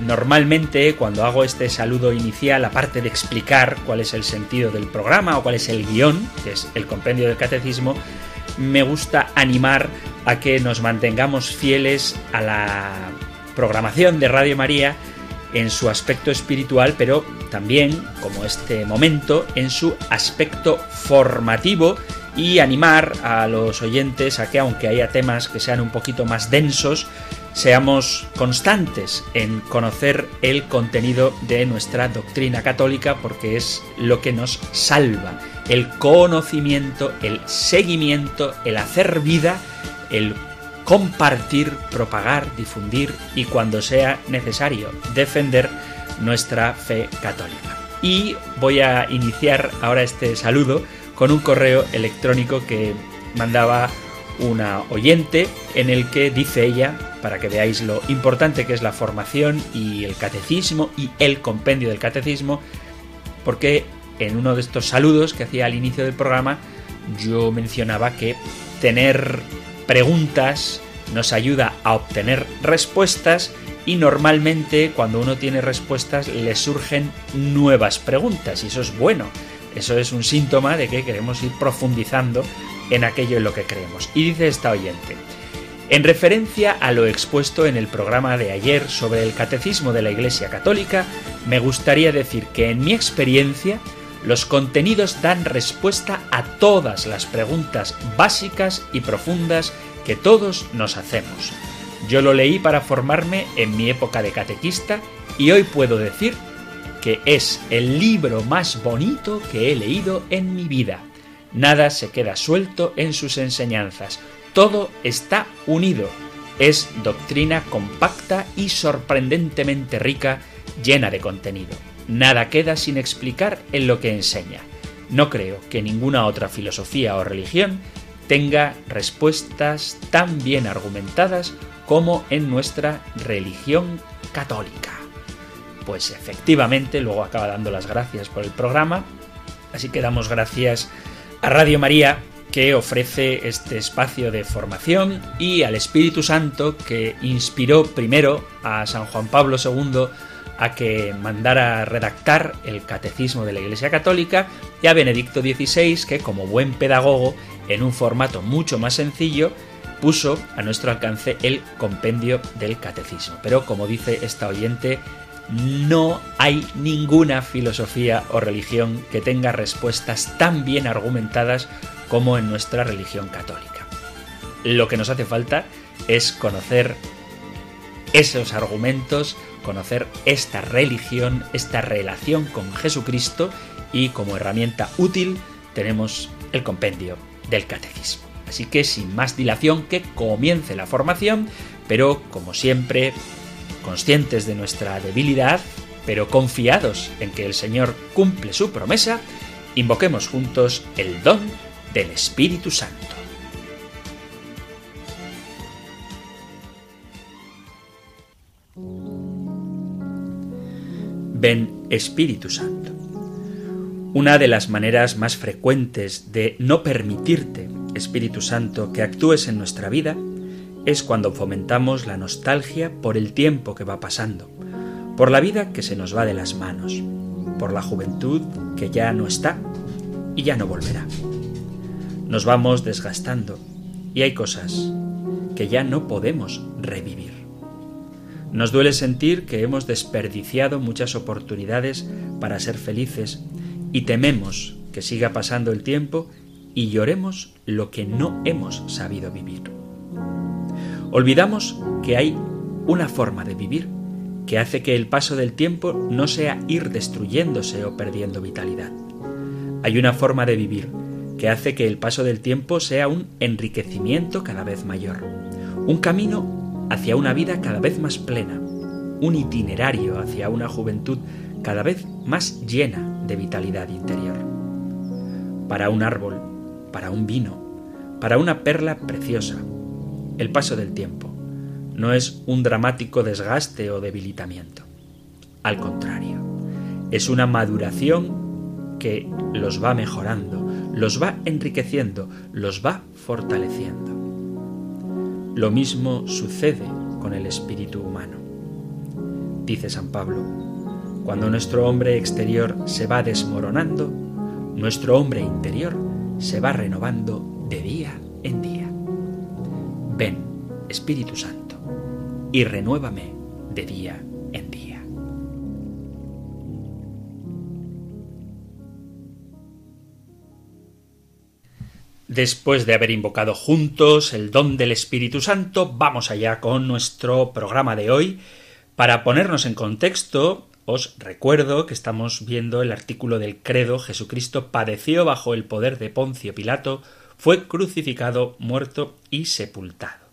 Normalmente cuando hago este saludo inicial, aparte de explicar cuál es el sentido del programa o cuál es el guion, que es el Compendio del Catecismo, me gusta animar a que nos mantengamos fieles a la programación de Radio María en su aspecto espiritual, pero también, como este momento, en su aspecto formativo y animar a los oyentes a que aunque haya temas que sean un poquito más densos, seamos constantes en conocer el contenido de nuestra doctrina católica porque es lo que nos salva. El conocimiento, el seguimiento, el hacer vida, el compartir, propagar, difundir y cuando sea necesario defender nuestra fe católica. Y voy a iniciar ahora este saludo con un correo electrónico que mandaba una oyente en el que dice ella, para que veáis lo importante que es la formación y el catecismo y el compendio del catecismo, porque en uno de estos saludos que hacía al inicio del programa yo mencionaba que tener preguntas nos ayuda a obtener respuestas y normalmente cuando uno tiene respuestas le surgen nuevas preguntas y eso es bueno eso es un síntoma de que queremos ir profundizando en aquello en lo que creemos. Y dice esta oyente, en referencia a lo expuesto en el programa de ayer sobre el catecismo de la Iglesia Católica, me gustaría decir que en mi experiencia los contenidos dan respuesta a todas las preguntas básicas y profundas que todos nos hacemos. Yo lo leí para formarme en mi época de catequista y hoy puedo decir que es el libro más bonito que he leído en mi vida. Nada se queda suelto en sus enseñanzas, todo está unido. Es doctrina compacta y sorprendentemente rica, llena de contenido. Nada queda sin explicar en lo que enseña. No creo que ninguna otra filosofía o religión tenga respuestas tan bien argumentadas como en nuestra religión católica pues efectivamente luego acaba dando las gracias por el programa. Así que damos gracias a Radio María que ofrece este espacio de formación y al Espíritu Santo que inspiró primero a San Juan Pablo II a que mandara redactar el Catecismo de la Iglesia Católica y a Benedicto XVI que como buen pedagogo en un formato mucho más sencillo puso a nuestro alcance el compendio del Catecismo. Pero como dice esta oyente, no hay ninguna filosofía o religión que tenga respuestas tan bien argumentadas como en nuestra religión católica. Lo que nos hace falta es conocer esos argumentos, conocer esta religión, esta relación con Jesucristo y como herramienta útil tenemos el compendio del catecismo. Así que sin más dilación que comience la formación, pero como siempre conscientes de nuestra debilidad, pero confiados en que el Señor cumple su promesa, invoquemos juntos el don del Espíritu Santo. Ven Espíritu Santo. Una de las maneras más frecuentes de no permitirte, Espíritu Santo, que actúes en nuestra vida es cuando fomentamos la nostalgia por el tiempo que va pasando, por la vida que se nos va de las manos, por la juventud que ya no está y ya no volverá. Nos vamos desgastando y hay cosas que ya no podemos revivir. Nos duele sentir que hemos desperdiciado muchas oportunidades para ser felices y tememos que siga pasando el tiempo y lloremos lo que no hemos sabido vivir. Olvidamos que hay una forma de vivir que hace que el paso del tiempo no sea ir destruyéndose o perdiendo vitalidad. Hay una forma de vivir que hace que el paso del tiempo sea un enriquecimiento cada vez mayor, un camino hacia una vida cada vez más plena, un itinerario hacia una juventud cada vez más llena de vitalidad interior. Para un árbol, para un vino, para una perla preciosa, el paso del tiempo no es un dramático desgaste o debilitamiento. Al contrario, es una maduración que los va mejorando, los va enriqueciendo, los va fortaleciendo. Lo mismo sucede con el espíritu humano. Dice San Pablo, cuando nuestro hombre exterior se va desmoronando, nuestro hombre interior se va renovando de día en día. Ven, Espíritu Santo, y renuévame de día en día. Después de haber invocado juntos el don del Espíritu Santo, vamos allá con nuestro programa de hoy. Para ponernos en contexto, os recuerdo que estamos viendo el artículo del credo Jesucristo padeció bajo el poder de Poncio Pilato, fue crucificado, muerto y sepultado.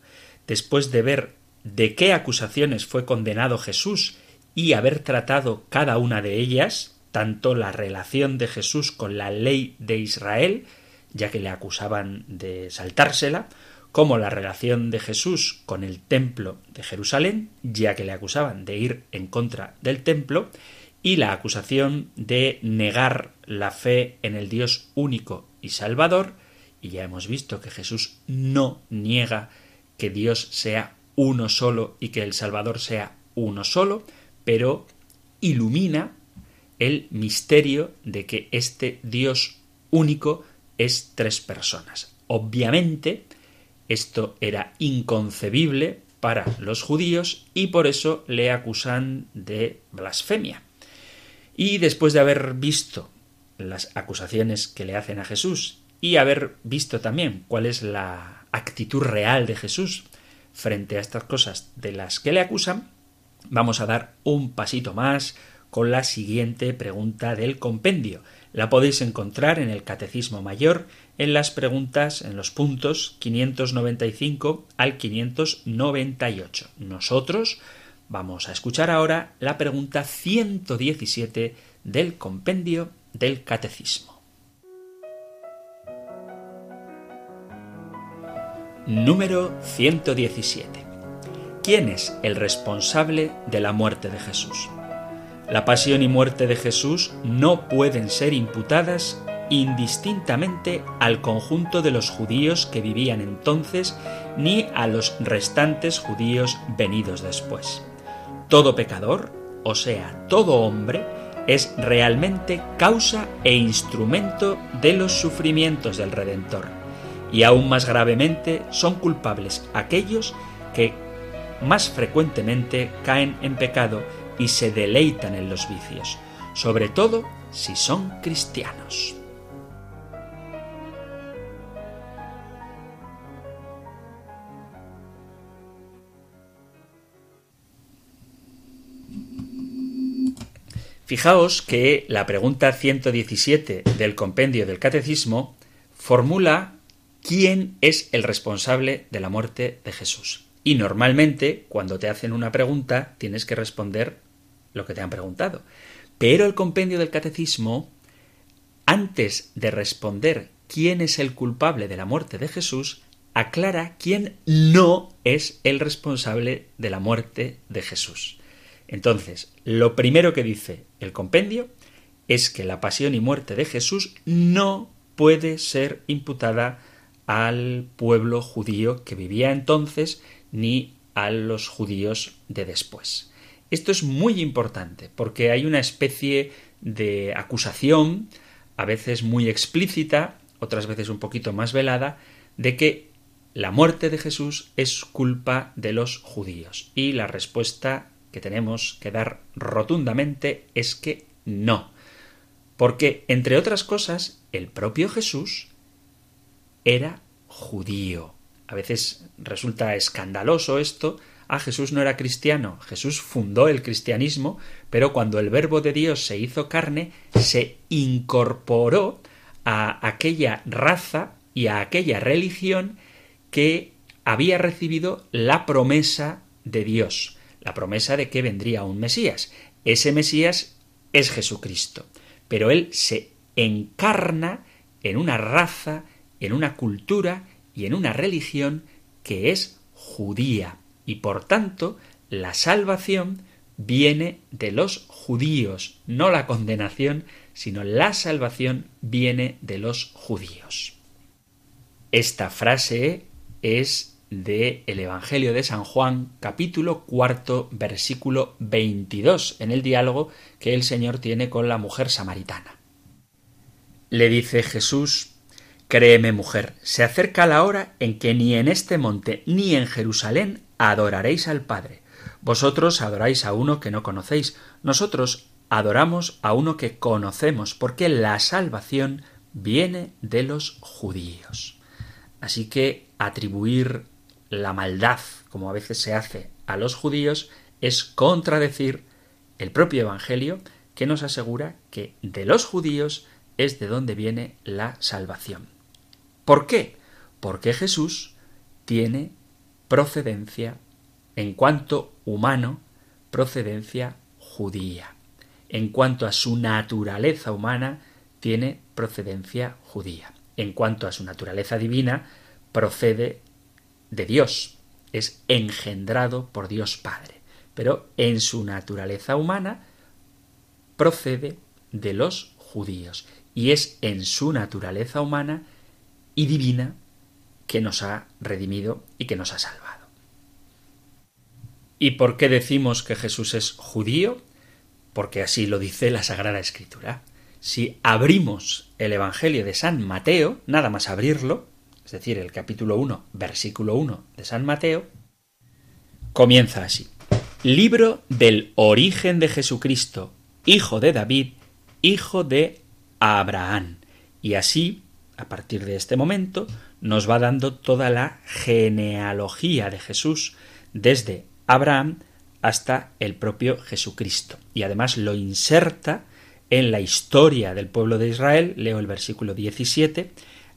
Después de ver de qué acusaciones fue condenado Jesús y haber tratado cada una de ellas, tanto la relación de Jesús con la ley de Israel, ya que le acusaban de saltársela, como la relación de Jesús con el templo de Jerusalén, ya que le acusaban de ir en contra del templo, y la acusación de negar la fe en el Dios único y salvador, y ya hemos visto que Jesús no niega que Dios sea uno solo y que el Salvador sea uno solo, pero ilumina el misterio de que este Dios único es tres personas. Obviamente, esto era inconcebible para los judíos y por eso le acusan de blasfemia. Y después de haber visto las acusaciones que le hacen a Jesús y haber visto también cuál es la actitud real de Jesús frente a estas cosas de las que le acusan, vamos a dar un pasito más con la siguiente pregunta del compendio. La podéis encontrar en el Catecismo Mayor en las preguntas en los puntos 595 al 598. Nosotros vamos a escuchar ahora la pregunta 117 del compendio del Catecismo. Número 117. ¿Quién es el responsable de la muerte de Jesús? La pasión y muerte de Jesús no pueden ser imputadas indistintamente al conjunto de los judíos que vivían entonces ni a los restantes judíos venidos después. Todo pecador, o sea, todo hombre, es realmente causa e instrumento de los sufrimientos del Redentor. Y aún más gravemente son culpables aquellos que más frecuentemente caen en pecado y se deleitan en los vicios, sobre todo si son cristianos. Fijaos que la pregunta 117 del compendio del Catecismo formula quién es el responsable de la muerte de Jesús. Y normalmente, cuando te hacen una pregunta, tienes que responder lo que te han preguntado. Pero el compendio del catecismo, antes de responder quién es el culpable de la muerte de Jesús, aclara quién no es el responsable de la muerte de Jesús. Entonces, lo primero que dice el compendio es que la pasión y muerte de Jesús no puede ser imputada al pueblo judío que vivía entonces ni a los judíos de después. Esto es muy importante porque hay una especie de acusación, a veces muy explícita, otras veces un poquito más velada, de que la muerte de Jesús es culpa de los judíos. Y la respuesta que tenemos que dar rotundamente es que no. Porque, entre otras cosas, el propio Jesús era judío. A veces resulta escandaloso esto, Ah, Jesús no era cristiano, Jesús fundó el cristianismo, pero cuando el verbo de Dios se hizo carne, se incorporó a aquella raza y a aquella religión que había recibido la promesa de Dios, la promesa de que vendría un Mesías. Ese Mesías es Jesucristo, pero él se encarna en una raza, en una cultura y en una religión que es judía, y por tanto la salvación viene de los judíos, no la condenación, sino la salvación viene de los judíos. Esta frase es de el Evangelio de San Juan, capítulo cuarto, versículo 22, en el diálogo que el Señor tiene con la mujer samaritana. Le dice Jesús, Créeme, mujer, se acerca la hora en que ni en este monte ni en Jerusalén adoraréis al Padre. Vosotros adoráis a uno que no conocéis, nosotros adoramos a uno que conocemos, porque la salvación viene de los judíos. Así que atribuir la maldad, como a veces se hace a los judíos, es contradecir el propio Evangelio que nos asegura que de los judíos es de donde viene la salvación. ¿Por qué? Porque Jesús tiene procedencia en cuanto humano, procedencia judía. En cuanto a su naturaleza humana, tiene procedencia judía. En cuanto a su naturaleza divina, procede de Dios, es engendrado por Dios Padre. Pero en su naturaleza humana procede de los judíos y es en su naturaleza humana y divina que nos ha redimido y que nos ha salvado. ¿Y por qué decimos que Jesús es judío? Porque así lo dice la Sagrada Escritura. Si abrimos el Evangelio de San Mateo, nada más abrirlo, es decir, el capítulo 1, versículo 1 de San Mateo, comienza así. Libro del origen de Jesucristo, hijo de David, hijo de Abraham. Y así, a partir de este momento, nos va dando toda la genealogía de Jesús, desde Abraham hasta el propio Jesucristo. Y además lo inserta en la historia del pueblo de Israel, leo el versículo 17,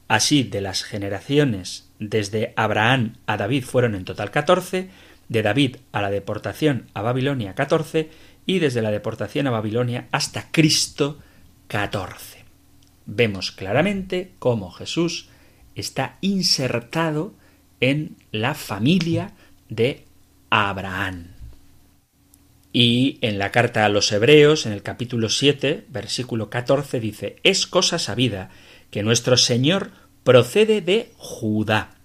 así de las generaciones desde Abraham a David fueron en total 14, de David a la deportación a Babilonia 14 y desde la deportación a Babilonia hasta Cristo 14. Vemos claramente cómo Jesús está insertado en la familia de Abraham. Y en la carta a los Hebreos, en el capítulo 7, versículo 14, dice, es cosa sabida que nuestro Señor procede de Judá,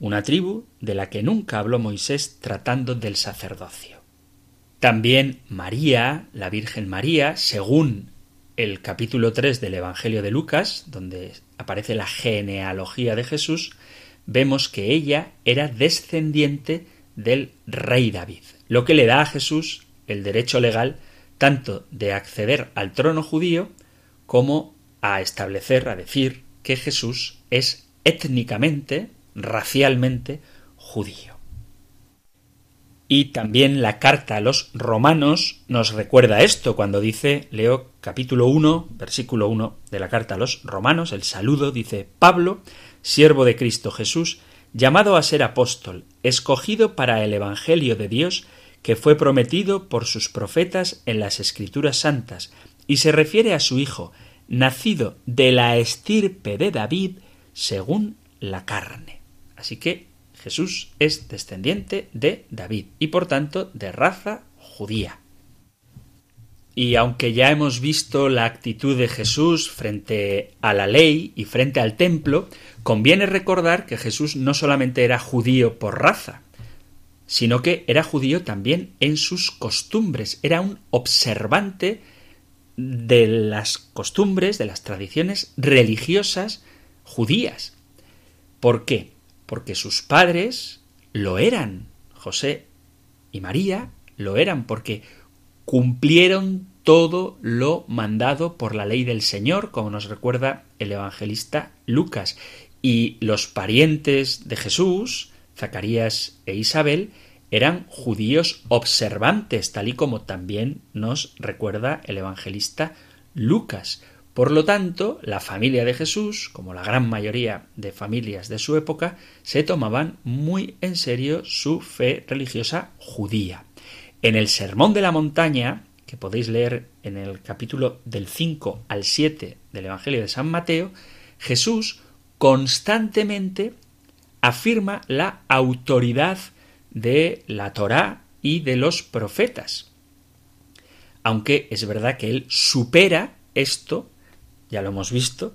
una tribu de la que nunca habló Moisés tratando del sacerdocio. También María, la Virgen María, según el capítulo 3 del Evangelio de Lucas, donde aparece la genealogía de Jesús, vemos que ella era descendiente del rey David, lo que le da a Jesús el derecho legal tanto de acceder al trono judío como a establecer, a decir que Jesús es étnicamente, racialmente judío. Y también la carta a los romanos nos recuerda esto cuando dice, leo capítulo 1, versículo 1 de la carta a los romanos, el saludo dice Pablo, siervo de Cristo Jesús, llamado a ser apóstol, escogido para el Evangelio de Dios, que fue prometido por sus profetas en las Escrituras Santas, y se refiere a su Hijo, nacido de la estirpe de David, según la carne. Así que Jesús es descendiente de David y por tanto de raza judía. Y aunque ya hemos visto la actitud de Jesús frente a la ley y frente al templo, conviene recordar que Jesús no solamente era judío por raza, sino que era judío también en sus costumbres, era un observante de las costumbres, de las tradiciones religiosas judías. ¿Por qué? Porque sus padres lo eran, José y María lo eran, porque cumplieron todo lo mandado por la ley del Señor, como nos recuerda el evangelista Lucas. Y los parientes de Jesús, Zacarías e Isabel, eran judíos observantes, tal y como también nos recuerda el evangelista Lucas. Por lo tanto, la familia de Jesús, como la gran mayoría de familias de su época, se tomaban muy en serio su fe religiosa judía. En el Sermón de la Montaña, que podéis leer en el capítulo del 5 al 7 del Evangelio de San Mateo, Jesús constantemente afirma la autoridad de la Torá y de los profetas. Aunque es verdad que él supera esto, ya lo hemos visto,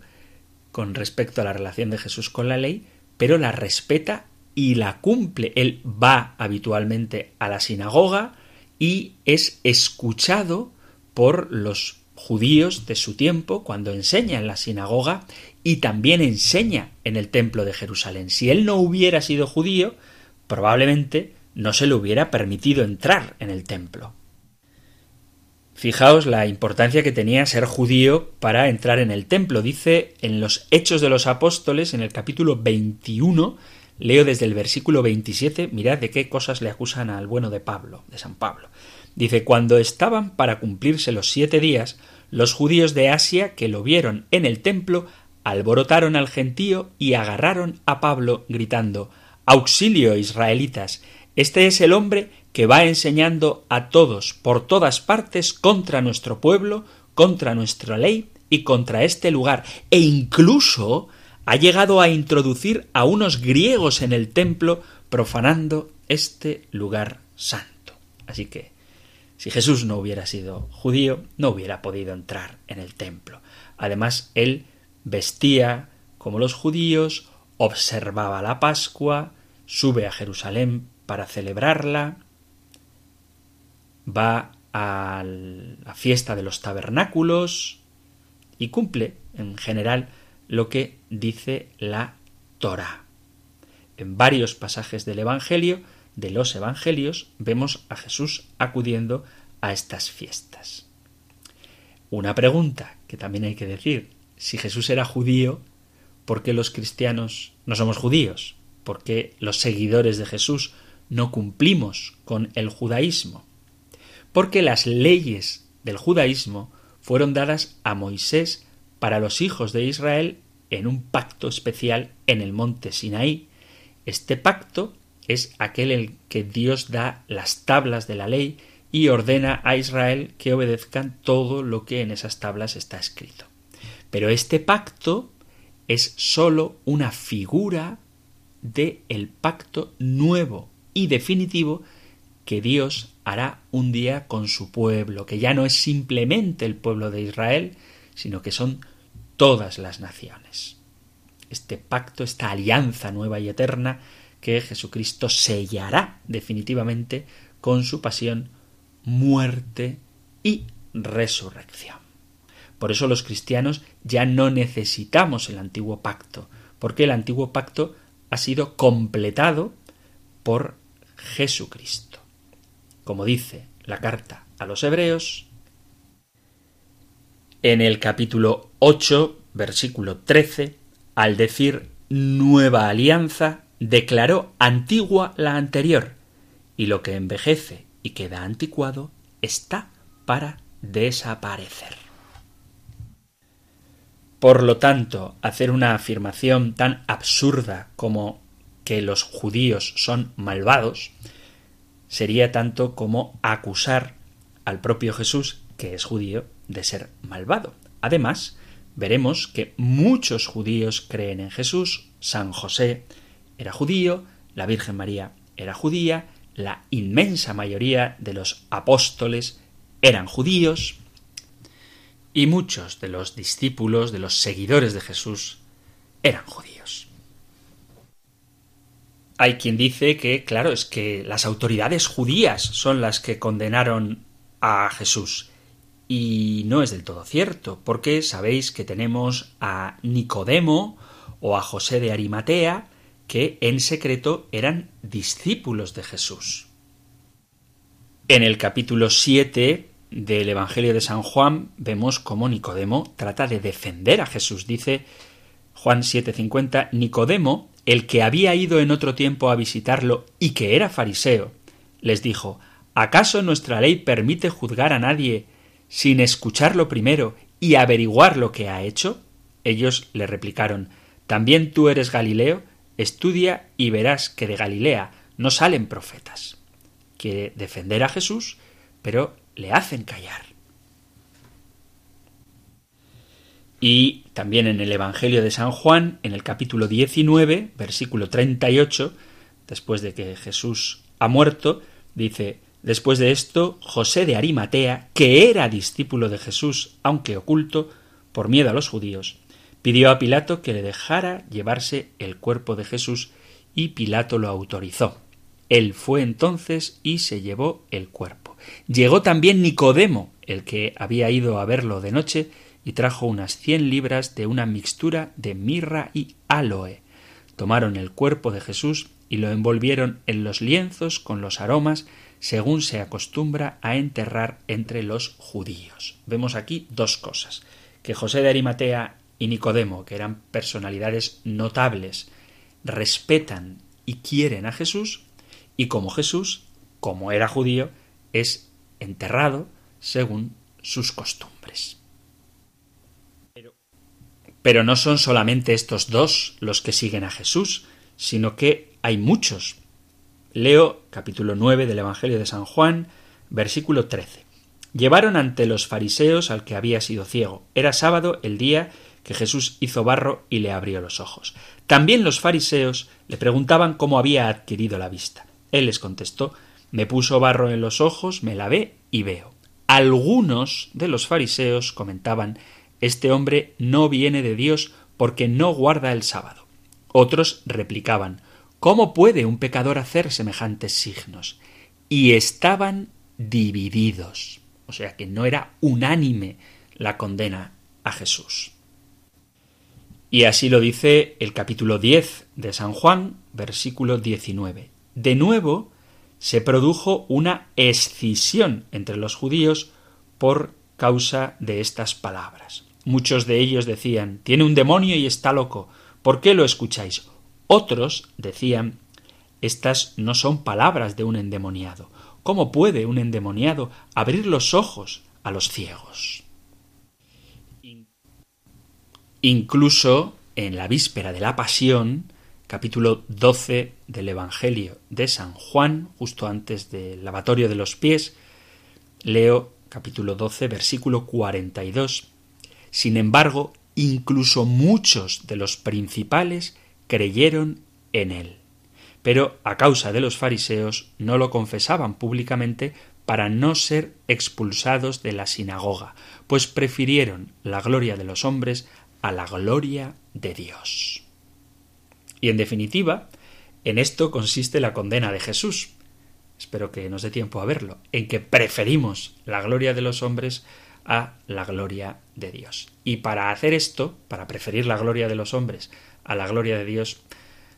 con respecto a la relación de Jesús con la ley, pero la respeta y la cumple. Él va habitualmente a la sinagoga y es escuchado por los judíos de su tiempo cuando enseña en la sinagoga y también enseña en el templo de Jerusalén. Si él no hubiera sido judío, probablemente no se le hubiera permitido entrar en el templo. Fijaos la importancia que tenía ser judío para entrar en el templo. Dice en los Hechos de los Apóstoles, en el capítulo 21, leo desde el versículo 27, mirad de qué cosas le acusan al bueno de Pablo, de San Pablo. Dice, cuando estaban para cumplirse los siete días, los judíos de Asia que lo vieron en el templo alborotaron al gentío y agarraron a Pablo gritando Auxilio, israelitas. Este es el hombre que va enseñando a todos por todas partes contra nuestro pueblo, contra nuestra ley y contra este lugar, e incluso ha llegado a introducir a unos griegos en el templo, profanando este lugar santo. Así que si Jesús no hubiera sido judío, no hubiera podido entrar en el templo. Además, él vestía como los judíos, observaba la Pascua, sube a Jerusalén para celebrarla, va a la fiesta de los tabernáculos y cumple, en general, lo que dice la Torah. En varios pasajes del Evangelio de los Evangelios vemos a Jesús acudiendo a estas fiestas. Una pregunta que también hay que decir, si Jesús era judío, ¿por qué los cristianos no somos judíos? ¿Por qué los seguidores de Jesús no cumplimos con el judaísmo? Porque las leyes del judaísmo fueron dadas a Moisés para los hijos de Israel en un pacto especial en el monte Sinaí. Este pacto es aquel en que Dios da las tablas de la ley y ordena a Israel que obedezcan todo lo que en esas tablas está escrito. Pero este pacto es sólo una figura de el pacto nuevo y definitivo que Dios hará un día con su pueblo, que ya no es simplemente el pueblo de Israel, sino que son todas las naciones. Este pacto, esta alianza nueva y eterna, que Jesucristo sellará definitivamente con su pasión, muerte y resurrección. Por eso los cristianos ya no necesitamos el antiguo pacto, porque el antiguo pacto ha sido completado por Jesucristo. Como dice la carta a los Hebreos, en el capítulo 8, versículo 13, al decir nueva alianza, declaró antigua la anterior, y lo que envejece y queda anticuado está para desaparecer. Por lo tanto, hacer una afirmación tan absurda como que los judíos son malvados sería tanto como acusar al propio Jesús, que es judío, de ser malvado. Además, veremos que muchos judíos creen en Jesús, San José era judío, la Virgen María era judía, la inmensa mayoría de los apóstoles eran judíos, y muchos de los discípulos, de los seguidores de Jesús, eran judíos. Hay quien dice que, claro, es que las autoridades judías son las que condenaron a Jesús. Y no es del todo cierto, porque sabéis que tenemos a Nicodemo o a José de Arimatea, que en secreto eran discípulos de Jesús. En el capítulo 7 del Evangelio de San Juan vemos cómo Nicodemo trata de defender a Jesús. Dice Juan 7:50, Nicodemo, el que había ido en otro tiempo a visitarlo y que era fariseo, les dijo, ¿acaso nuestra ley permite juzgar a nadie sin escucharlo primero y averiguar lo que ha hecho? Ellos le replicaron, ¿también tú eres Galileo? Estudia y verás que de Galilea no salen profetas. quiere defender a Jesús, pero le hacen callar. Y también en el Evangelio de San Juan, en el capítulo 19, versículo 38, después de que Jesús ha muerto, dice, después de esto, José de Arimatea, que era discípulo de Jesús, aunque oculto, por miedo a los judíos, pidió a Pilato que le dejara llevarse el cuerpo de Jesús y Pilato lo autorizó. Él fue entonces y se llevó el cuerpo. Llegó también Nicodemo, el que había ido a verlo de noche, y trajo unas cien libras de una mixtura de mirra y aloe. Tomaron el cuerpo de Jesús y lo envolvieron en los lienzos con los aromas, según se acostumbra a enterrar entre los judíos. Vemos aquí dos cosas que José de Arimatea y Nicodemo, que eran personalidades notables, respetan y quieren a Jesús, y como Jesús, como era judío, es enterrado según sus costumbres. Pero, no son solamente estos dos los que siguen a Jesús, sino que hay muchos. Leo capítulo 9 del Evangelio de San Juan, versículo 13. Llevaron ante los fariseos al que había sido ciego. Era sábado el día que Jesús hizo barro y le abrió los ojos. También los fariseos le preguntaban cómo había adquirido la vista. Él les contestó Me puso barro en los ojos, me lavé y veo. Algunos de los fariseos comentaban Este hombre no viene de Dios porque no guarda el sábado. Otros replicaban ¿Cómo puede un pecador hacer semejantes signos? Y estaban divididos. O sea que no era unánime la condena a Jesús. Y así lo dice el capítulo 10 de San Juan, versículo 19. De nuevo se produjo una escisión entre los judíos por causa de estas palabras. Muchos de ellos decían Tiene un demonio y está loco. ¿Por qué lo escucháis? Otros decían Estas no son palabras de un endemoniado. ¿Cómo puede un endemoniado abrir los ojos a los ciegos? Incluso en la víspera de la Pasión, capítulo 12 del Evangelio de San Juan, justo antes del lavatorio de los pies, leo capítulo 12, versículo 42. Sin embargo, incluso muchos de los principales creyeron en él. Pero a causa de los fariseos no lo confesaban públicamente para no ser expulsados de la sinagoga, pues prefirieron la gloria de los hombres a la gloria de Dios. Y en definitiva, en esto consiste la condena de Jesús. Espero que nos dé tiempo a verlo, en que preferimos la gloria de los hombres a la gloria de Dios. Y para hacer esto, para preferir la gloria de los hombres a la gloria de Dios,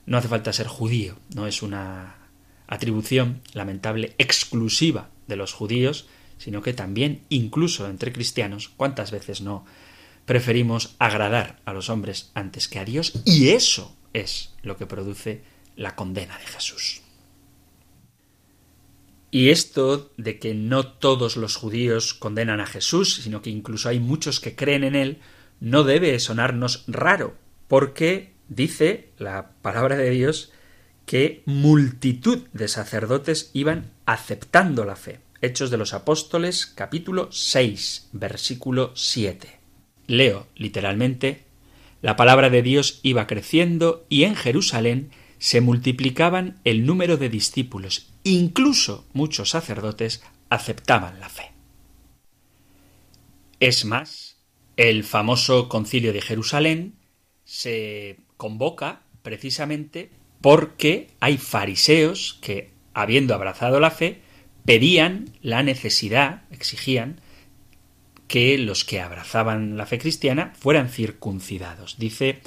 no hace falta ser judío, no es una atribución lamentable exclusiva de los judíos, sino que también, incluso entre cristianos, ¿cuántas veces no preferimos agradar a los hombres antes que a Dios y eso es lo que produce la condena de Jesús. Y esto de que no todos los judíos condenan a Jesús, sino que incluso hay muchos que creen en él, no debe sonarnos raro, porque dice la palabra de Dios que multitud de sacerdotes iban aceptando la fe. Hechos de los Apóstoles capítulo 6 versículo 7. Leo literalmente, la palabra de Dios iba creciendo y en Jerusalén se multiplicaban el número de discípulos, incluso muchos sacerdotes aceptaban la fe. Es más, el famoso concilio de Jerusalén se convoca precisamente porque hay fariseos que, habiendo abrazado la fe, pedían la necesidad, exigían, que los que abrazaban la fe cristiana fueran circuncidados. Dice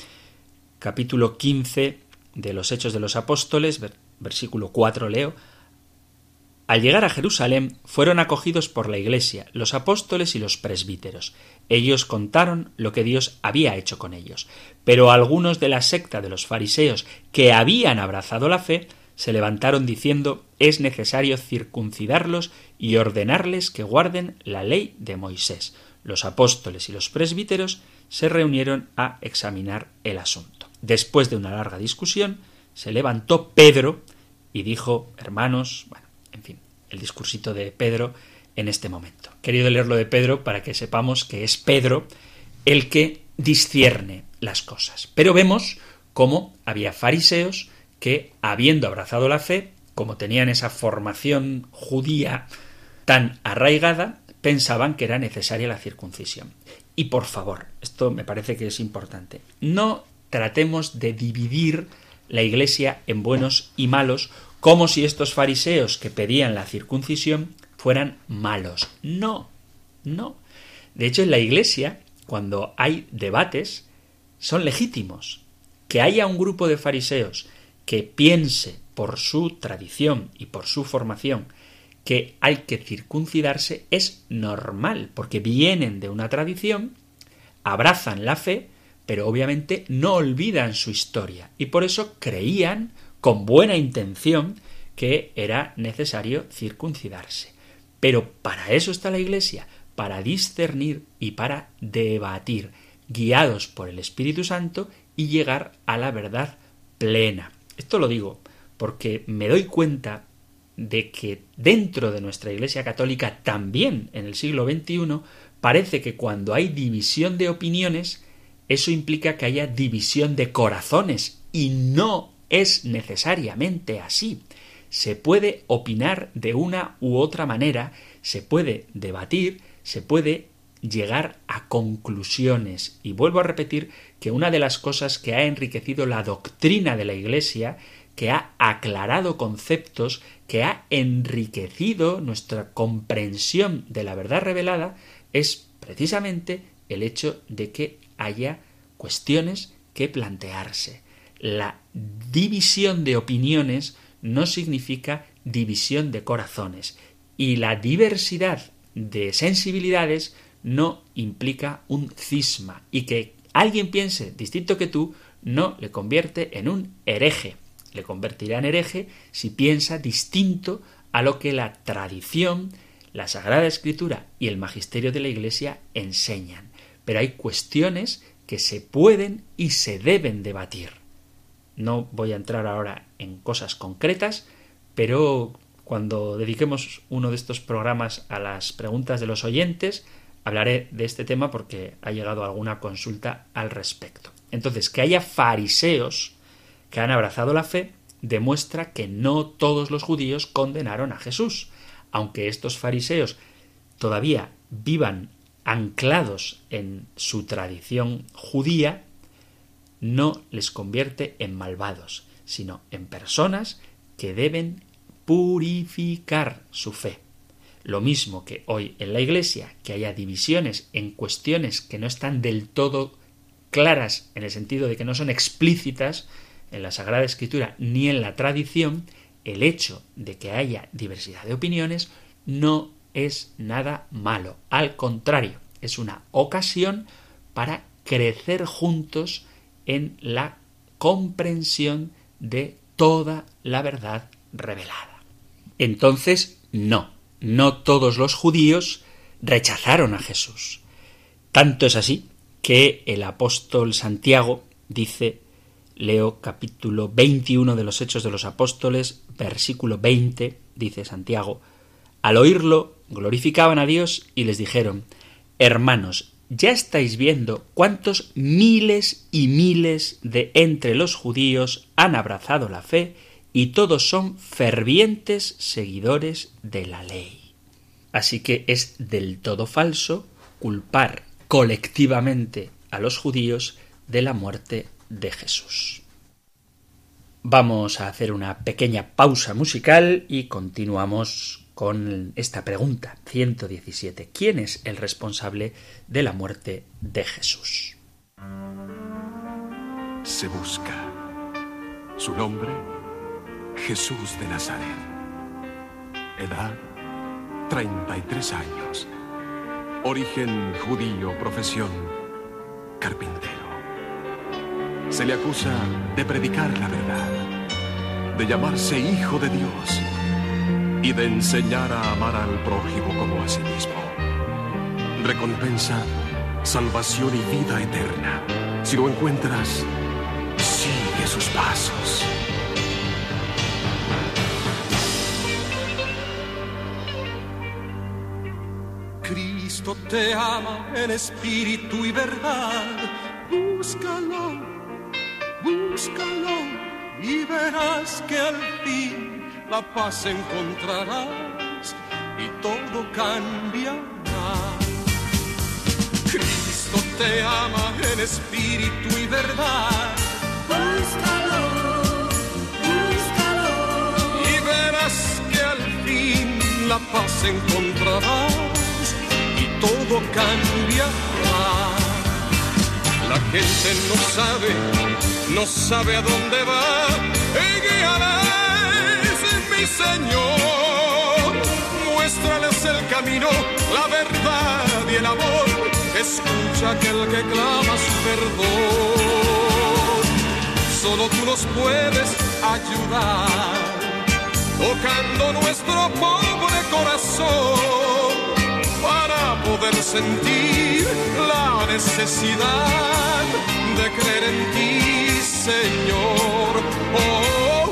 capítulo 15 de los Hechos de los Apóstoles, versículo 4 leo, al llegar a Jerusalén fueron acogidos por la Iglesia, los apóstoles y los presbíteros. Ellos contaron lo que Dios había hecho con ellos. Pero algunos de la secta de los fariseos que habían abrazado la fe se levantaron diciendo es necesario circuncidarlos y ordenarles que guarden la ley de Moisés. Los apóstoles y los presbíteros se reunieron a examinar el asunto. Después de una larga discusión, se levantó Pedro y dijo Hermanos, bueno, en fin, el discursito de Pedro en este momento. Querido leerlo de Pedro para que sepamos que es Pedro el que discierne las cosas. Pero vemos cómo había fariseos que, habiendo abrazado la fe, como tenían esa formación judía tan arraigada, pensaban que era necesaria la circuncisión. Y por favor, esto me parece que es importante, no tratemos de dividir la Iglesia en buenos y malos como si estos fariseos que pedían la circuncisión fueran malos. No, no. De hecho, en la Iglesia, cuando hay debates, son legítimos. Que haya un grupo de fariseos que piense por su tradición y por su formación que hay que circuncidarse es normal, porque vienen de una tradición, abrazan la fe, pero obviamente no olvidan su historia y por eso creían con buena intención que era necesario circuncidarse. Pero para eso está la Iglesia, para discernir y para debatir, guiados por el Espíritu Santo y llegar a la verdad plena. Esto lo digo porque me doy cuenta de que dentro de nuestra Iglesia Católica, también en el siglo XXI, parece que cuando hay división de opiniones, eso implica que haya división de corazones y no es necesariamente así. Se puede opinar de una u otra manera, se puede debatir, se puede llegar a conclusiones. Y vuelvo a repetir que una de las cosas que ha enriquecido la doctrina de la Iglesia, que ha aclarado conceptos, que ha enriquecido nuestra comprensión de la verdad revelada, es precisamente el hecho de que haya cuestiones que plantearse. La división de opiniones no significa división de corazones y la diversidad de sensibilidades no implica un cisma y que alguien piense distinto que tú no le convierte en un hereje. Le convertirá en hereje si piensa distinto a lo que la tradición, la Sagrada Escritura y el magisterio de la Iglesia enseñan. Pero hay cuestiones que se pueden y se deben debatir. No voy a entrar ahora en cosas concretas, pero cuando dediquemos uno de estos programas a las preguntas de los oyentes, hablaré de este tema porque ha llegado alguna consulta al respecto. Entonces, que haya fariseos que han abrazado la fe demuestra que no todos los judíos condenaron a Jesús, aunque estos fariseos todavía vivan anclados en su tradición judía, no les convierte en malvados, sino en personas que deben purificar su fe. Lo mismo que hoy en la Iglesia, que haya divisiones en cuestiones que no están del todo claras en el sentido de que no son explícitas en la Sagrada Escritura ni en la tradición, el hecho de que haya diversidad de opiniones no es nada malo. Al contrario, es una ocasión para crecer juntos en la comprensión de toda la verdad revelada. Entonces, no, no todos los judíos rechazaron a Jesús. Tanto es así que el apóstol Santiago dice, leo capítulo 21 de los Hechos de los Apóstoles, versículo 20, dice Santiago, al oírlo glorificaban a Dios y les dijeron, Hermanos, ya estáis viendo cuántos miles y miles de entre los judíos han abrazado la fe y todos son fervientes seguidores de la ley. Así que es del todo falso culpar colectivamente a los judíos de la muerte de Jesús. Vamos a hacer una pequeña pausa musical y continuamos con esta pregunta 117. ¿Quién es el responsable de la muerte de Jesús? Se busca. Su nombre, Jesús de Nazaret. Edad, 33 años. Origen judío, profesión, carpintero. Se le acusa de predicar la verdad, de llamarse hijo de Dios y de enseñar a amar al prójimo como a sí mismo. Recompensa, salvación y vida eterna. Si lo encuentras, sigue sus pasos. Cristo te ama en espíritu y verdad. Búscalo, búscalo y verás que al fin la paz encontrarás y todo cambiará. Cristo te ama en espíritu y verdad. Búscalo, búscalo. Y verás que al fin la paz encontrarás y todo cambiará. La gente no sabe, no sabe a dónde va. Y guíales, mi Señor. Muéstrales el camino, la verdad y el amor. Escucha aquel que clama su perdón. Solo tú nos puedes ayudar, tocando nuestro pobre corazón para poder sentir la necesidad de creer en ti, Señor. Oh.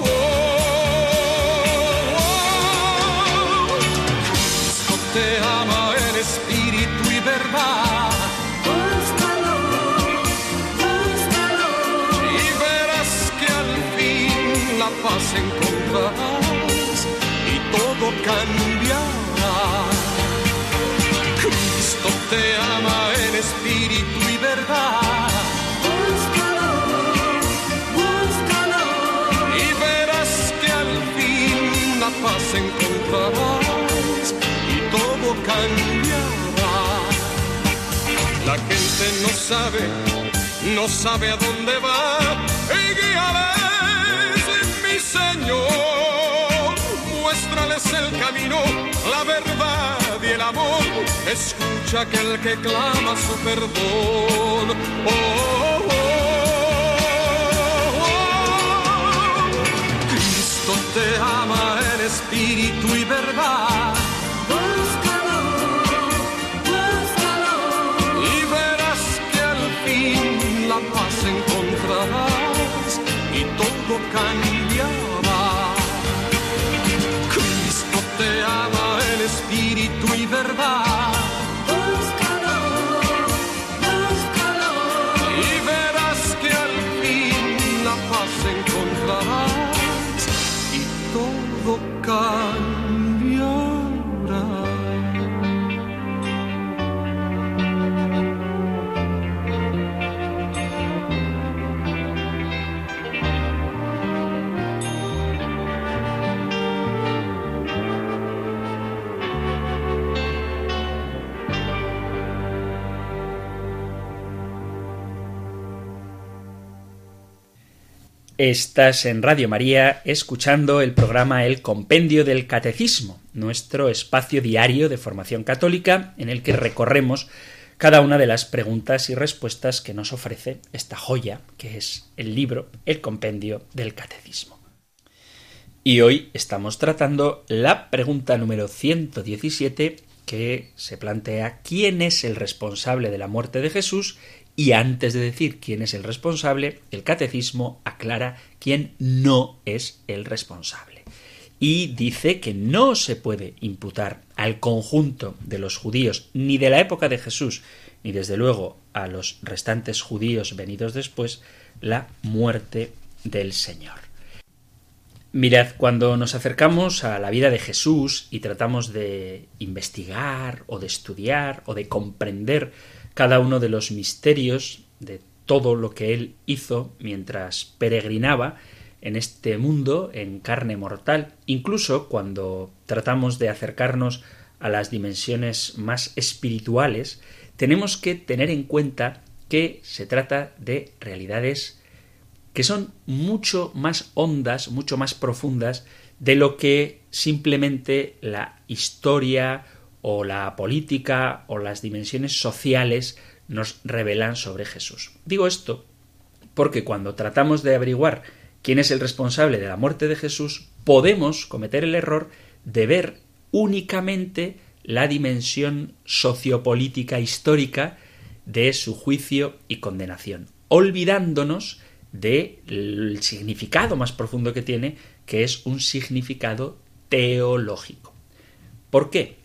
No sabe, no sabe a dónde va. Y guíales, mi Señor. Muéstrales el camino, la verdad y el amor. Escucha aquel que clama su perdón. Oh, oh, oh, oh. Cristo te ama en espíritu y verdad. Y todo cambiará. Cristo te ama en espíritu y verdad. Estás en Radio María escuchando el programa El Compendio del Catecismo, nuestro espacio diario de formación católica en el que recorremos cada una de las preguntas y respuestas que nos ofrece esta joya que es el libro El Compendio del Catecismo. Y hoy estamos tratando la pregunta número 117 que se plantea quién es el responsable de la muerte de Jesús y antes de decir quién es el responsable, el catecismo aclara quién no es el responsable. Y dice que no se puede imputar al conjunto de los judíos, ni de la época de Jesús, ni desde luego a los restantes judíos venidos después, la muerte del Señor. Mirad, cuando nos acercamos a la vida de Jesús y tratamos de investigar o de estudiar o de comprender cada uno de los misterios de todo lo que él hizo mientras peregrinaba en este mundo en carne mortal, incluso cuando tratamos de acercarnos a las dimensiones más espirituales, tenemos que tener en cuenta que se trata de realidades que son mucho más hondas, mucho más profundas de lo que simplemente la historia o la política o las dimensiones sociales nos revelan sobre Jesús. Digo esto porque cuando tratamos de averiguar quién es el responsable de la muerte de Jesús, podemos cometer el error de ver únicamente la dimensión sociopolítica histórica de su juicio y condenación, olvidándonos del significado más profundo que tiene, que es un significado teológico. ¿Por qué?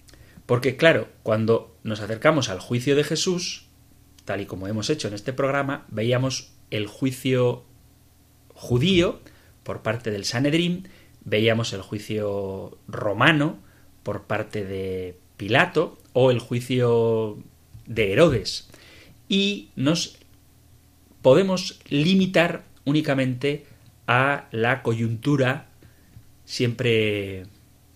Porque claro, cuando nos acercamos al juicio de Jesús, tal y como hemos hecho en este programa, veíamos el juicio judío por parte del Sanedrín, veíamos el juicio romano por parte de Pilato o el juicio de Herodes. Y nos podemos limitar únicamente a la coyuntura siempre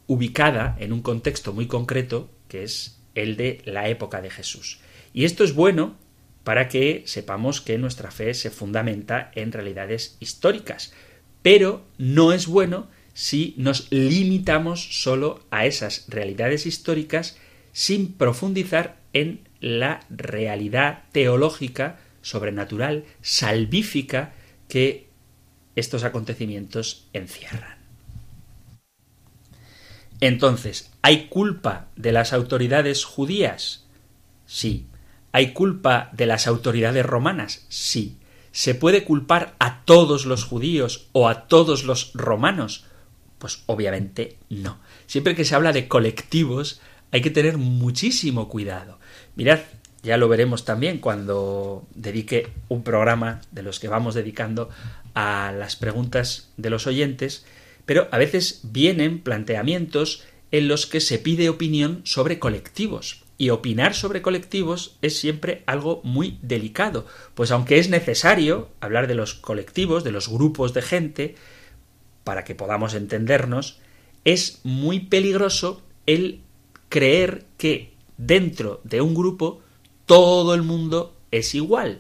ubicada en un contexto muy concreto, que es el de la época de Jesús. Y esto es bueno para que sepamos que nuestra fe se fundamenta en realidades históricas, pero no es bueno si nos limitamos solo a esas realidades históricas sin profundizar en la realidad teológica, sobrenatural, salvífica que estos acontecimientos encierran. Entonces, ¿hay culpa de las autoridades judías? Sí. ¿Hay culpa de las autoridades romanas? Sí. ¿Se puede culpar a todos los judíos o a todos los romanos? Pues obviamente no. Siempre que se habla de colectivos hay que tener muchísimo cuidado. Mirad, ya lo veremos también cuando dedique un programa de los que vamos dedicando a las preguntas de los oyentes, pero a veces vienen planteamientos en los que se pide opinión sobre colectivos. Y opinar sobre colectivos es siempre algo muy delicado, pues aunque es necesario hablar de los colectivos, de los grupos de gente, para que podamos entendernos, es muy peligroso el creer que dentro de un grupo todo el mundo es igual.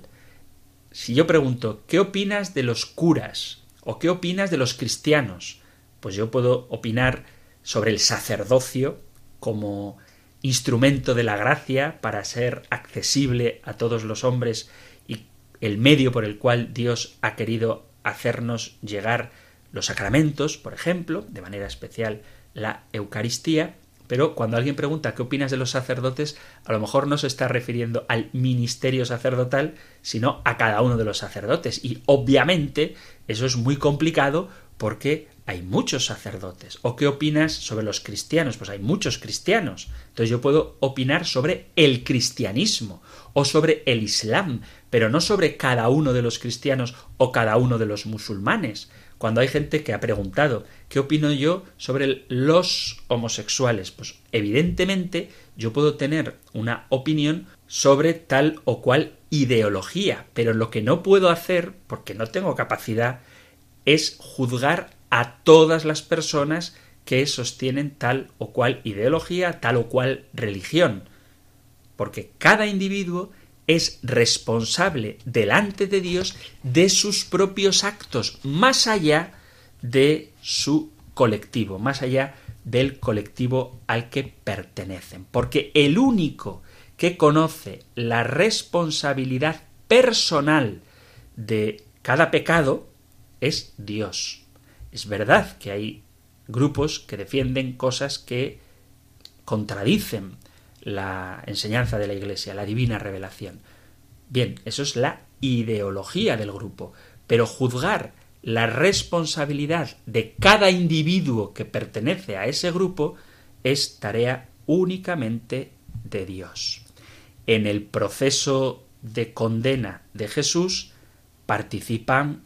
Si yo pregunto, ¿qué opinas de los curas? ¿O qué opinas de los cristianos? Pues yo puedo opinar sobre el sacerdocio como instrumento de la gracia para ser accesible a todos los hombres y el medio por el cual Dios ha querido hacernos llegar los sacramentos, por ejemplo, de manera especial la Eucaristía, pero cuando alguien pregunta qué opinas de los sacerdotes, a lo mejor no se está refiriendo al ministerio sacerdotal, sino a cada uno de los sacerdotes. Y obviamente eso es muy complicado porque hay muchos sacerdotes. ¿O qué opinas sobre los cristianos? Pues hay muchos cristianos. Entonces yo puedo opinar sobre el cristianismo o sobre el islam, pero no sobre cada uno de los cristianos o cada uno de los musulmanes. Cuando hay gente que ha preguntado ¿qué opino yo sobre los homosexuales? Pues evidentemente yo puedo tener una opinión sobre tal o cual ideología, pero lo que no puedo hacer, porque no tengo capacidad, es juzgar a todas las personas que sostienen tal o cual ideología, tal o cual religión. Porque cada individuo es responsable delante de Dios de sus propios actos, más allá de su colectivo, más allá del colectivo al que pertenecen. Porque el único que conoce la responsabilidad personal de cada pecado es Dios. Es verdad que hay grupos que defienden cosas que contradicen la enseñanza de la Iglesia, la divina revelación. Bien, eso es la ideología del grupo, pero juzgar la responsabilidad de cada individuo que pertenece a ese grupo es tarea únicamente de Dios. En el proceso de condena de Jesús participan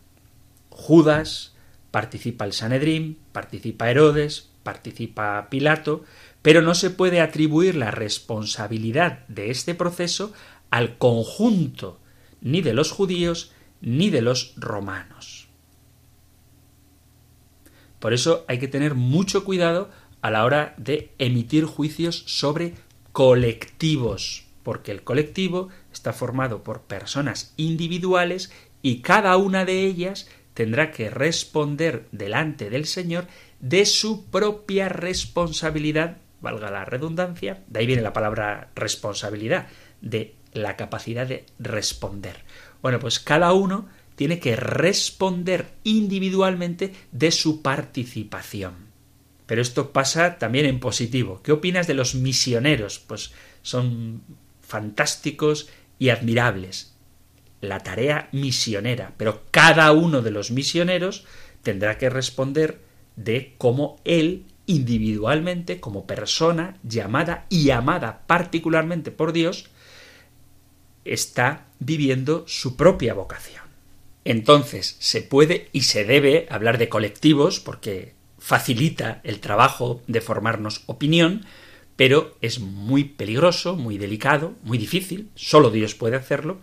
Judas, participa el Sanedrín, participa Herodes, participa Pilato, pero no se puede atribuir la responsabilidad de este proceso al conjunto ni de los judíos ni de los romanos. Por eso hay que tener mucho cuidado a la hora de emitir juicios sobre colectivos, porque el colectivo está formado por personas individuales y cada una de ellas tendrá que responder delante del Señor de su propia responsabilidad, valga la redundancia, de ahí viene la palabra responsabilidad, de la capacidad de responder. Bueno, pues cada uno tiene que responder individualmente de su participación. Pero esto pasa también en positivo. ¿Qué opinas de los misioneros? Pues son fantásticos y admirables. La tarea misionera. Pero cada uno de los misioneros tendrá que responder de cómo él individualmente como persona llamada y amada particularmente por Dios, está viviendo su propia vocación. Entonces, se puede y se debe hablar de colectivos porque facilita el trabajo de formarnos opinión, pero es muy peligroso, muy delicado, muy difícil, solo Dios puede hacerlo,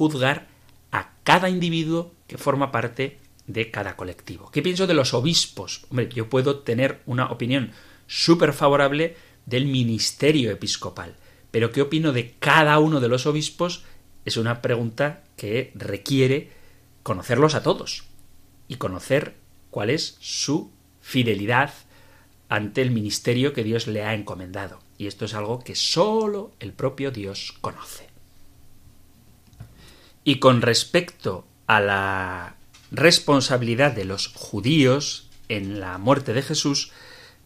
juzgar a cada individuo que forma parte de cada colectivo. ¿Qué pienso de los obispos? Hombre, yo puedo tener una opinión súper favorable del ministerio episcopal, pero ¿qué opino de cada uno de los obispos? Es una pregunta que requiere conocerlos a todos y conocer cuál es su fidelidad ante el ministerio que Dios le ha encomendado. Y esto es algo que sólo el propio Dios conoce. Y con respecto a la responsabilidad de los judíos en la muerte de Jesús,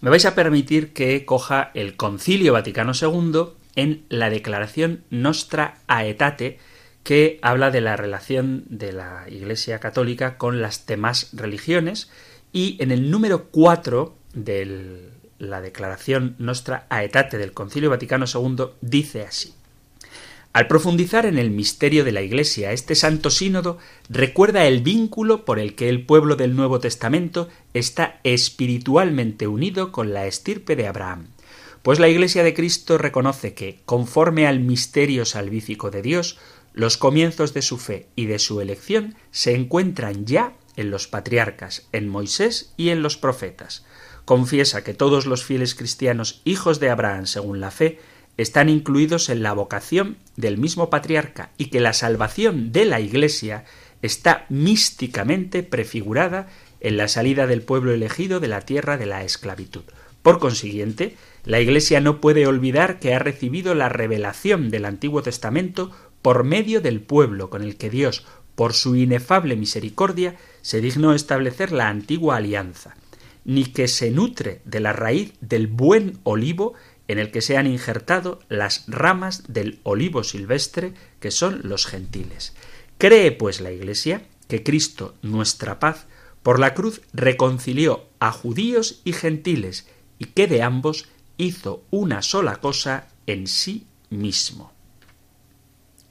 me vais a permitir que coja el Concilio Vaticano II en la declaración Nostra Aetate, que habla de la relación de la Iglesia Católica con las demás religiones, y en el número 4 de la declaración Nostra Aetate del Concilio Vaticano II dice así. Al profundizar en el misterio de la Iglesia, este Santo Sínodo recuerda el vínculo por el que el pueblo del Nuevo Testamento está espiritualmente unido con la estirpe de Abraham, pues la Iglesia de Cristo reconoce que, conforme al misterio salvífico de Dios, los comienzos de su fe y de su elección se encuentran ya en los patriarcas, en Moisés y en los profetas. Confiesa que todos los fieles cristianos, hijos de Abraham según la fe, están incluidos en la vocación del mismo patriarca y que la salvación de la Iglesia está místicamente prefigurada en la salida del pueblo elegido de la tierra de la esclavitud. Por consiguiente, la Iglesia no puede olvidar que ha recibido la revelación del Antiguo Testamento por medio del pueblo con el que Dios, por su inefable misericordia, se dignó establecer la antigua alianza, ni que se nutre de la raíz del buen olivo en el que se han injertado las ramas del olivo silvestre que son los gentiles. Cree pues la Iglesia que Cristo, nuestra paz, por la cruz reconcilió a judíos y gentiles y que de ambos hizo una sola cosa en sí mismo.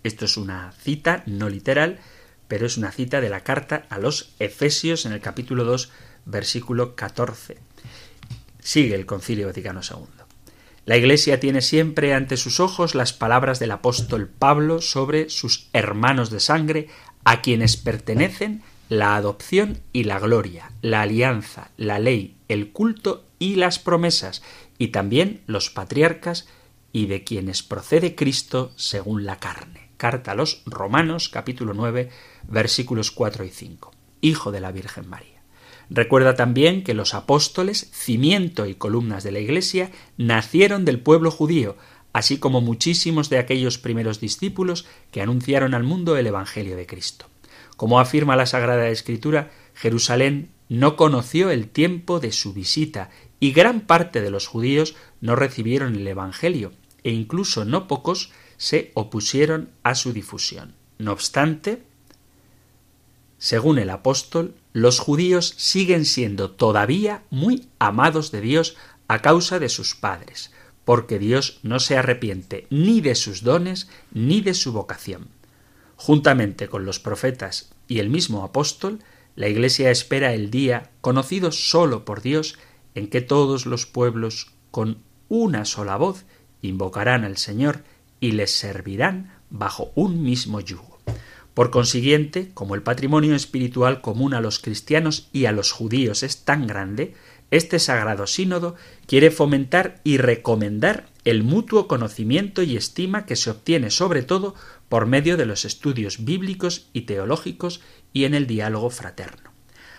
Esto es una cita no literal, pero es una cita de la carta a los Efesios en el capítulo 2, versículo 14. Sigue el Concilio Vaticano II. La Iglesia tiene siempre ante sus ojos las palabras del apóstol Pablo sobre sus hermanos de sangre, a quienes pertenecen la adopción y la gloria, la alianza, la ley, el culto y las promesas, y también los patriarcas y de quienes procede Cristo según la carne. Carta a los Romanos capítulo 9 versículos 4 y 5. Hijo de la Virgen María. Recuerda también que los apóstoles, cimiento y columnas de la Iglesia, nacieron del pueblo judío, así como muchísimos de aquellos primeros discípulos que anunciaron al mundo el Evangelio de Cristo. Como afirma la Sagrada Escritura, Jerusalén no conoció el tiempo de su visita y gran parte de los judíos no recibieron el Evangelio e incluso no pocos se opusieron a su difusión. No obstante, según el apóstol, los judíos siguen siendo todavía muy amados de Dios a causa de sus padres, porque Dios no se arrepiente ni de sus dones ni de su vocación. Juntamente con los profetas y el mismo apóstol, la Iglesia espera el día, conocido sólo por Dios, en que todos los pueblos, con una sola voz, invocarán al Señor y les servirán bajo un mismo yugo. Por consiguiente, como el patrimonio espiritual común a los cristianos y a los judíos es tan grande, este sagrado sínodo quiere fomentar y recomendar el mutuo conocimiento y estima que se obtiene sobre todo por medio de los estudios bíblicos y teológicos y en el diálogo fraterno.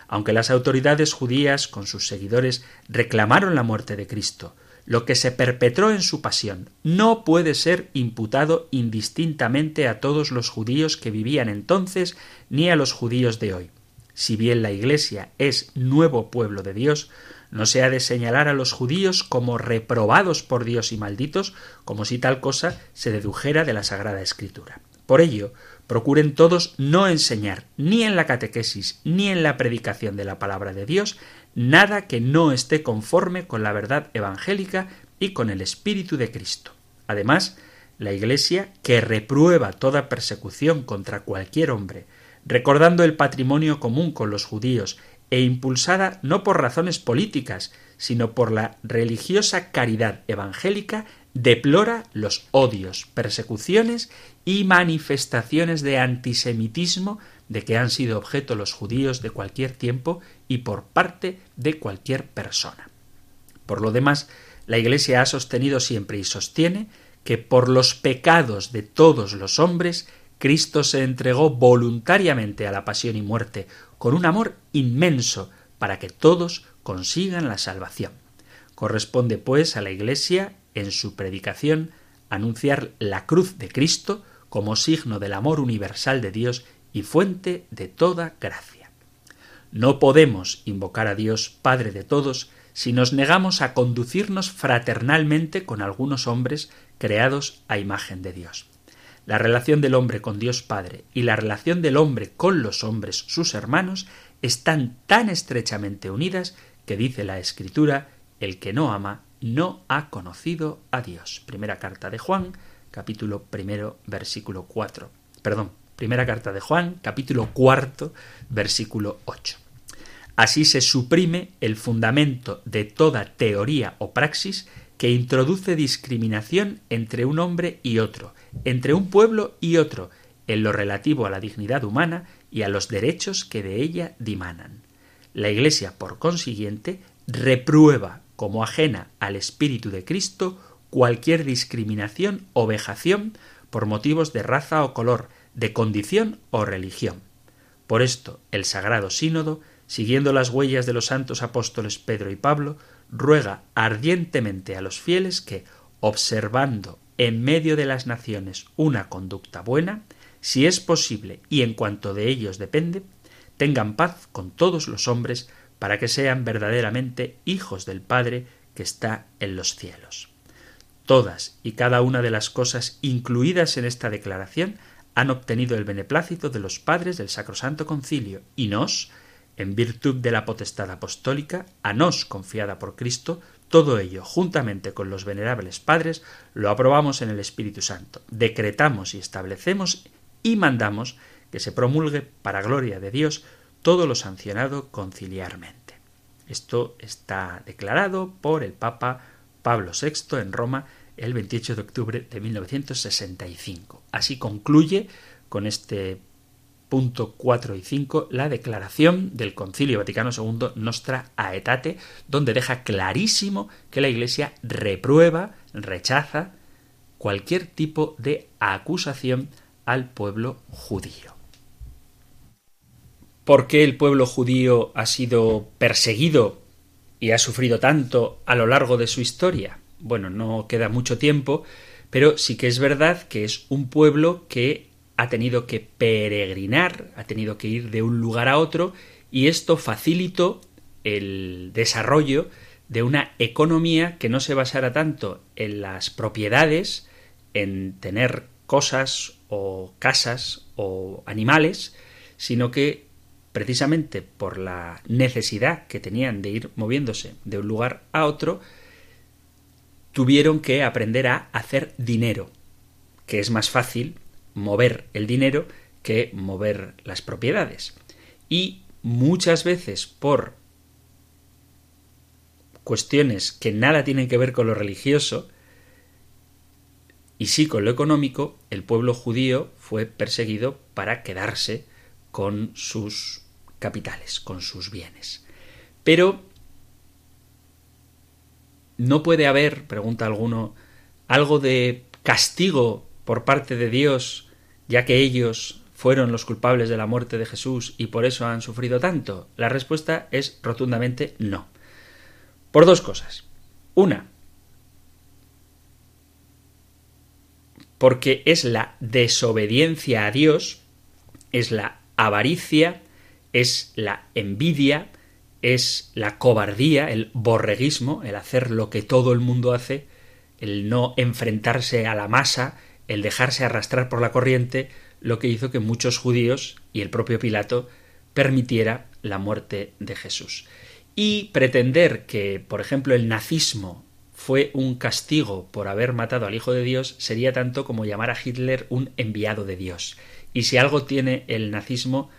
Aunque las autoridades judías con sus seguidores reclamaron la muerte de Cristo, lo que se perpetró en su pasión no puede ser imputado indistintamente a todos los judíos que vivían entonces ni a los judíos de hoy. Si bien la Iglesia es nuevo pueblo de Dios, no se ha de señalar a los judíos como reprobados por Dios y malditos, como si tal cosa se dedujera de la Sagrada Escritura. Por ello, procuren todos no enseñar ni en la catequesis ni en la predicación de la palabra de Dios nada que no esté conforme con la verdad evangélica y con el Espíritu de Cristo. Además, la Iglesia, que reprueba toda persecución contra cualquier hombre, recordando el patrimonio común con los judíos e impulsada no por razones políticas, sino por la religiosa caridad evangélica, deplora los odios, persecuciones y manifestaciones de antisemitismo de que han sido objeto los judíos de cualquier tiempo y por parte de cualquier persona. Por lo demás, la Iglesia ha sostenido siempre y sostiene que por los pecados de todos los hombres Cristo se entregó voluntariamente a la pasión y muerte, con un amor inmenso, para que todos consigan la salvación. Corresponde, pues, a la Iglesia, en su predicación, anunciar la cruz de Cristo como signo del amor universal de Dios y fuente de toda gracia. No podemos invocar a Dios Padre de todos si nos negamos a conducirnos fraternalmente con algunos hombres creados a imagen de Dios. La relación del hombre con Dios Padre y la relación del hombre con los hombres, sus hermanos, están tan estrechamente unidas que dice la Escritura, el que no ama no ha conocido a Dios. Primera carta de Juan, capítulo primero, versículo 4. Perdón, primera carta de Juan, capítulo cuarto, versículo 8. Así se suprime el fundamento de toda teoría o praxis que introduce discriminación entre un hombre y otro, entre un pueblo y otro, en lo relativo a la dignidad humana y a los derechos que de ella dimanan. La Iglesia, por consiguiente, reprueba como ajena al Espíritu de Cristo cualquier discriminación o vejación por motivos de raza o color, de condición o religión. Por esto, el Sagrado Sínodo, siguiendo las huellas de los santos apóstoles Pedro y Pablo, ruega ardientemente a los fieles que, observando en medio de las naciones una conducta buena, si es posible y en cuanto de ellos depende, tengan paz con todos los hombres para que sean verdaderamente hijos del Padre que está en los cielos. Todas y cada una de las cosas incluidas en esta declaración han obtenido el beneplácito de los padres del Sacrosanto Concilio y nos, en virtud de la potestad apostólica, a nos confiada por Cristo, todo ello, juntamente con los venerables padres, lo aprobamos en el Espíritu Santo, decretamos y establecemos y mandamos que se promulgue para gloria de Dios todo lo sancionado conciliarmente. Esto está declarado por el Papa Pablo VI en Roma el 28 de octubre de 1965. Así concluye con este punto 4 y 5 la declaración del Concilio Vaticano II Nostra Aetate, donde deja clarísimo que la Iglesia reprueba, rechaza cualquier tipo de acusación al pueblo judío. ¿Por qué el pueblo judío ha sido perseguido y ha sufrido tanto a lo largo de su historia? Bueno, no queda mucho tiempo, pero sí que es verdad que es un pueblo que ha tenido que peregrinar, ha tenido que ir de un lugar a otro, y esto facilitó el desarrollo de una economía que no se basara tanto en las propiedades, en tener cosas o casas o animales, sino que precisamente por la necesidad que tenían de ir moviéndose de un lugar a otro, tuvieron que aprender a hacer dinero, que es más fácil mover el dinero que mover las propiedades. Y muchas veces por cuestiones que nada tienen que ver con lo religioso y sí con lo económico, el pueblo judío fue perseguido para quedarse con sus capitales, con sus bienes. Pero no puede haber, pregunta alguno, algo de castigo por parte de Dios, ya que ellos fueron los culpables de la muerte de Jesús y por eso han sufrido tanto? La respuesta es rotundamente no. Por dos cosas. Una, porque es la desobediencia a Dios, es la avaricia, es la envidia, es la cobardía, el borreguismo, el hacer lo que todo el mundo hace, el no enfrentarse a la masa, el dejarse arrastrar por la corriente, lo que hizo que muchos judíos y el propio Pilato permitiera la muerte de Jesús. Y pretender que, por ejemplo, el nazismo fue un castigo por haber matado al Hijo de Dios sería tanto como llamar a Hitler un enviado de Dios. Y si algo tiene el nazismo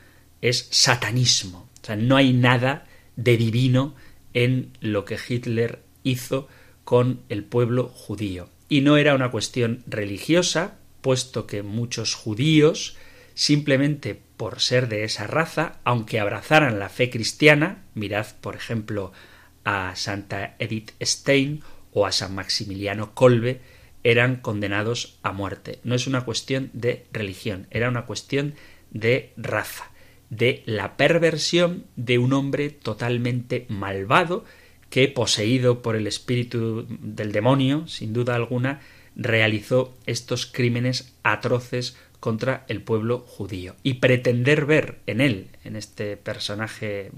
es satanismo. O sea, no hay nada de divino en lo que Hitler hizo con el pueblo judío. Y no era una cuestión religiosa, puesto que muchos judíos, simplemente por ser de esa raza, aunque abrazaran la fe cristiana, mirad por ejemplo a Santa Edith Stein o a San Maximiliano Kolbe, eran condenados a muerte. No es una cuestión de religión, era una cuestión de raza, de la perversión de un hombre totalmente malvado que, poseído por el espíritu del demonio, sin duda alguna, realizó estos crímenes atroces contra el pueblo judío. Y pretender ver en él, en este personaje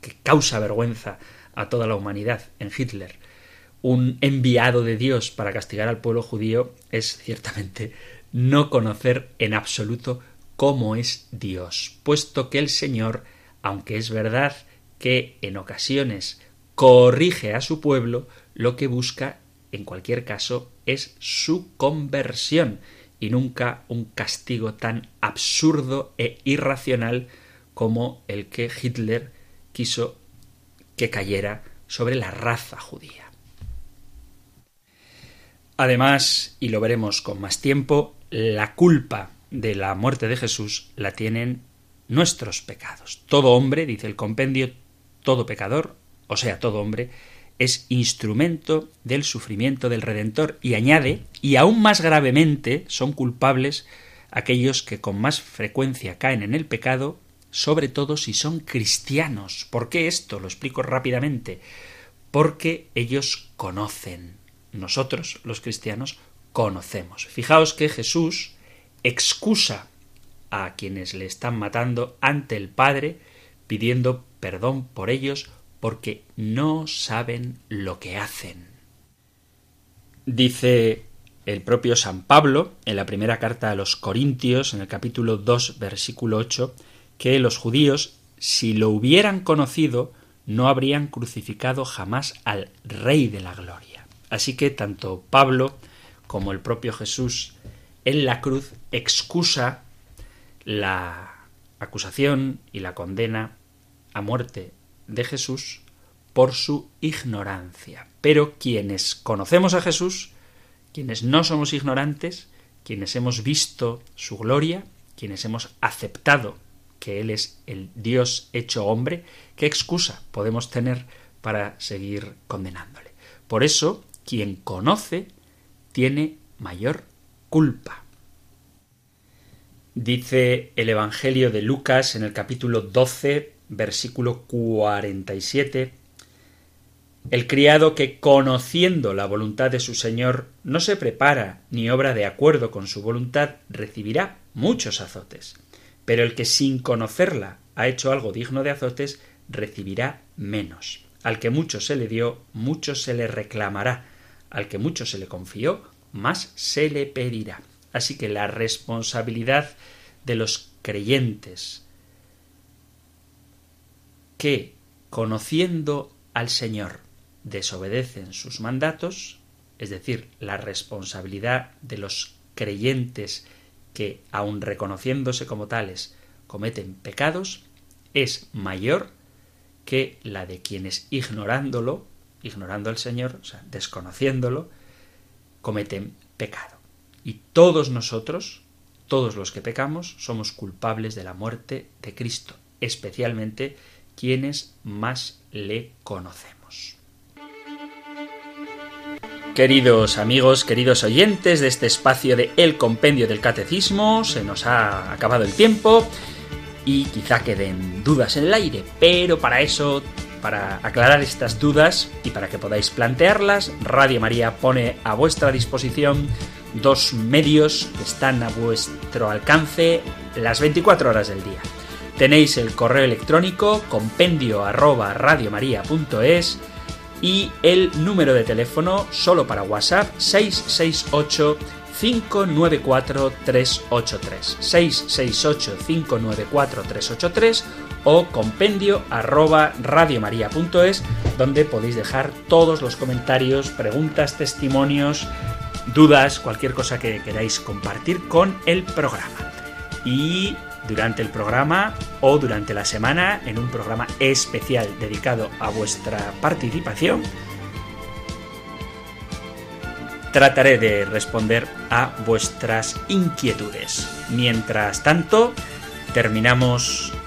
que causa vergüenza a toda la humanidad, en Hitler, un enviado de Dios para castigar al pueblo judío, es ciertamente no conocer en absoluto cómo es Dios, puesto que el Señor, aunque es verdad que en ocasiones corrige a su pueblo, lo que busca, en cualquier caso, es su conversión y nunca un castigo tan absurdo e irracional como el que Hitler quiso que cayera sobre la raza judía. Además, y lo veremos con más tiempo, la culpa de la muerte de Jesús la tienen nuestros pecados. Todo hombre, dice el compendio, todo pecador, o sea, todo hombre, es instrumento del sufrimiento del Redentor y añade, y aún más gravemente son culpables aquellos que con más frecuencia caen en el pecado, sobre todo si son cristianos. ¿Por qué esto? Lo explico rápidamente. Porque ellos conocen. Nosotros, los cristianos, conocemos. Fijaos que Jesús excusa a quienes le están matando ante el Padre, pidiendo perdón por ellos porque no saben lo que hacen. Dice el propio San Pablo en la primera carta a los Corintios, en el capítulo 2, versículo 8, que los judíos, si lo hubieran conocido, no habrían crucificado jamás al Rey de la Gloria. Así que tanto Pablo como el propio Jesús en la cruz excusa la acusación y la condena a muerte de Jesús por su ignorancia. Pero quienes conocemos a Jesús, quienes no somos ignorantes, quienes hemos visto su gloria, quienes hemos aceptado que Él es el Dios hecho hombre, ¿qué excusa podemos tener para seguir condenándole? Por eso, quien conoce tiene mayor culpa. Dice el Evangelio de Lucas en el capítulo 12, versículo 47, el criado que, conociendo la voluntad de su señor, no se prepara ni obra de acuerdo con su voluntad, recibirá muchos azotes. Pero el que sin conocerla ha hecho algo digno de azotes, recibirá menos. Al que mucho se le dio, mucho se le reclamará. Al que mucho se le confió, más se le pedirá. Así que la responsabilidad de los creyentes que, conociendo al Señor, desobedecen sus mandatos, es decir, la responsabilidad de los creyentes que, aun reconociéndose como tales, cometen pecados, es mayor que la de quienes ignorándolo, ignorando al Señor, o sea, desconociéndolo, cometen pecado. Y todos nosotros, todos los que pecamos, somos culpables de la muerte de Cristo, especialmente quienes más le conocemos. Queridos amigos, queridos oyentes de este espacio de El Compendio del Catecismo, se nos ha acabado el tiempo y quizá queden dudas en el aire, pero para eso, para aclarar estas dudas y para que podáis plantearlas, Radio María pone a vuestra disposición dos medios que están a vuestro alcance las 24 horas del día. Tenéis el correo electrónico compendio y el número de teléfono solo para WhatsApp 668 594 383 668 594 383 o compendio arroba donde podéis dejar todos los comentarios, preguntas, testimonios, dudas, cualquier cosa que queráis compartir con el programa. Y durante el programa o durante la semana, en un programa especial dedicado a vuestra participación, trataré de responder a vuestras inquietudes. Mientras tanto, terminamos